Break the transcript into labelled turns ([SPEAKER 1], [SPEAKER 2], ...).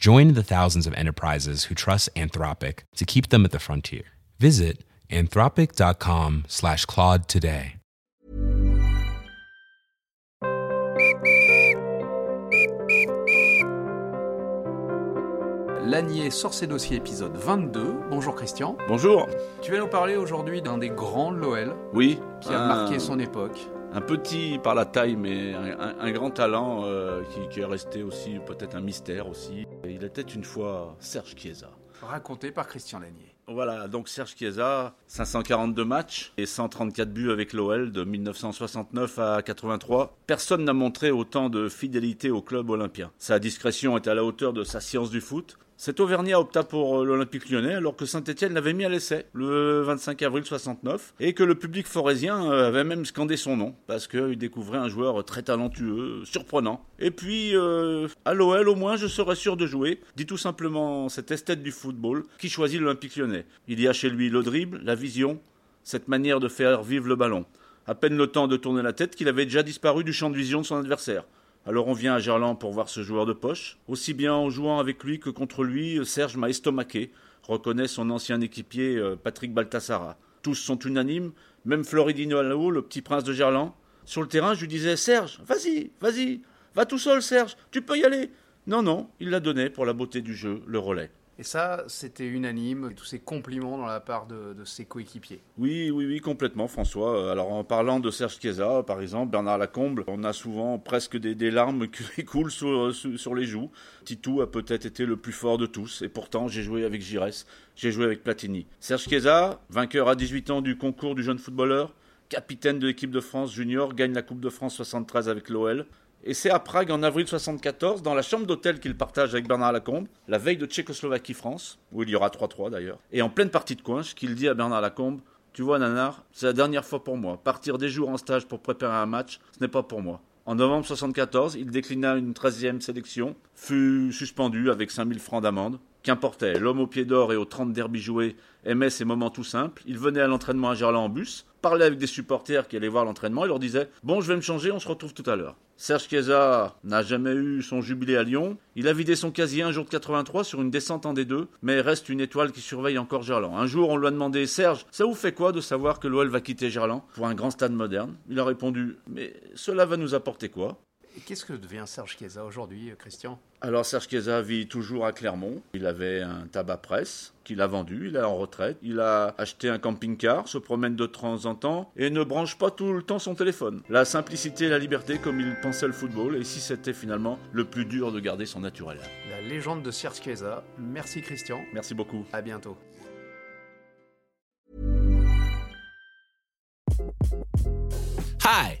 [SPEAKER 1] Join the thousands of enterprises who trust Anthropic to keep them at the frontier. Visit anthropic.com slash Claude today.
[SPEAKER 2] Lanier sort ses dossiers épisode 22. Bonjour Christian.
[SPEAKER 3] Bonjour.
[SPEAKER 2] Tu vas nous parler aujourd'hui d'un des grands de l'OL
[SPEAKER 3] Oui.
[SPEAKER 2] qui a
[SPEAKER 3] un-
[SPEAKER 2] marqué son époque.
[SPEAKER 3] Un petit par la taille, mais un, grand talent euh, qui, qui est resté aussi peut-être un mystère aussi. Il était une fois Serge Chiesa.
[SPEAKER 2] Raconté par Christian Lanier.
[SPEAKER 3] Voilà, donc Serge Chiesa, 542 matchs et 134 buts avec l'OL de 1969 à 83. Personne n'a montré autant de fidélité au club olympien. Sa discrétion est à la hauteur de sa science du foot. Cet Auvergnat opta pour euh, l'Olympique lyonnais alors que Saint-Etienne l'avait mis à l'essai le 25 avril 69 et que le public forésien euh, avait même scandé son nom parce qu'il découvrait un joueur très talentueux, surprenant. Et puis, euh, à l'OL au moins je serais sûr de jouer, dit tout simplement cet esthète du football qui choisit l'Olympique lyonnais. Il y a chez lui le dribble, la vision, cette manière de faire vivre le ballon. À peine le temps de tourner la tête qu'il avait déjà disparu du champ de vision de son adversaire. Alors on vient à Gerland pour voir ce joueur de poche. Aussi bien en jouant avec lui que contre lui, Serge m'a estomaqué, reconnaît son ancien équipier euh, Patrick Baltassara. Tous sont unanimes, même Floridino Alao, le petit prince de Gerland. Sur le terrain, je lui disais Serge, vas-y, vas-y, va tout seul Serge, tu peux y aller. Non, non, il l'a donné pour la beauté du jeu, le relais.
[SPEAKER 2] Et ça, c'était unanime, tous ces compliments dans la part de, ses coéquipiers.
[SPEAKER 3] Oui, oui, oui, complètement, François. Alors, en parlant de Serge Chiesa, par exemple, Bernard Lacombe, on a souvent presque des, larmes qui coulent sur, sur, sur les joues. Titou a peut-être été le plus fort de tous, et pourtant, j'ai joué avec Giresse, j'ai joué avec Platini. Serge Chiesa, vainqueur à 18 ans du concours du jeune footballeur, capitaine de l'équipe de France junior, gagne la Coupe de France 73 avec l'OL. Et c'est à Prague en avril 74, dans la chambre d'hôtel qu'il partage avec Bernard Lacombe, la veille de Tchécoslovaquie-France, où il y aura 3-3 d'ailleurs, et en pleine partie de coinche, qu'il dit à Bernard Lacombe Tu vois, Nanar, c'est la dernière fois pour moi. Partir des jours en stage pour préparer un match, ce n'est pas pour moi. En novembre 74, il déclina une 13e sélection, fut suspendu avec 5000 francs d'amende. Qu'importait, l'homme au pied d'or et aux 30 derbies joués aimait ces moments tout simples. Il venait à l'entraînement à Gerland en bus, parlait avec des supporters qui allaient voir l'entraînement et leur disait Bon, je vais me changer, on se retrouve tout à l'heure. Serge Chiesa n'a jamais eu son jubilé à Lyon. Il a vidé son casier un jour de 83 sur une descente en D2, mais reste une étoile qui surveille encore Gerland. Un jour, on lui a demandé Serge, ça vous fait quoi de savoir que l'OL va quitter Gerland pour un grand stade moderne? Il a répondu Mais cela va nous apporter quoi?
[SPEAKER 2] Qu'est-ce que devient Serge Chiesa aujourd'hui, Christian?
[SPEAKER 3] Alors Serge Chiesa vit toujours à Clermont. Il avait un tabac presse qu'il a vendu, il est en retraite. Il a acheté un camping-car, se promène de temps en temps et ne branche pas tout le temps son téléphone. La simplicité et la liberté comme il pensait le football et si c'était finalement le plus dur de garder son naturel?
[SPEAKER 2] La légende de Serge Chiesa. Merci Christian.
[SPEAKER 3] Merci beaucoup.
[SPEAKER 2] À bientôt.
[SPEAKER 4] Hi,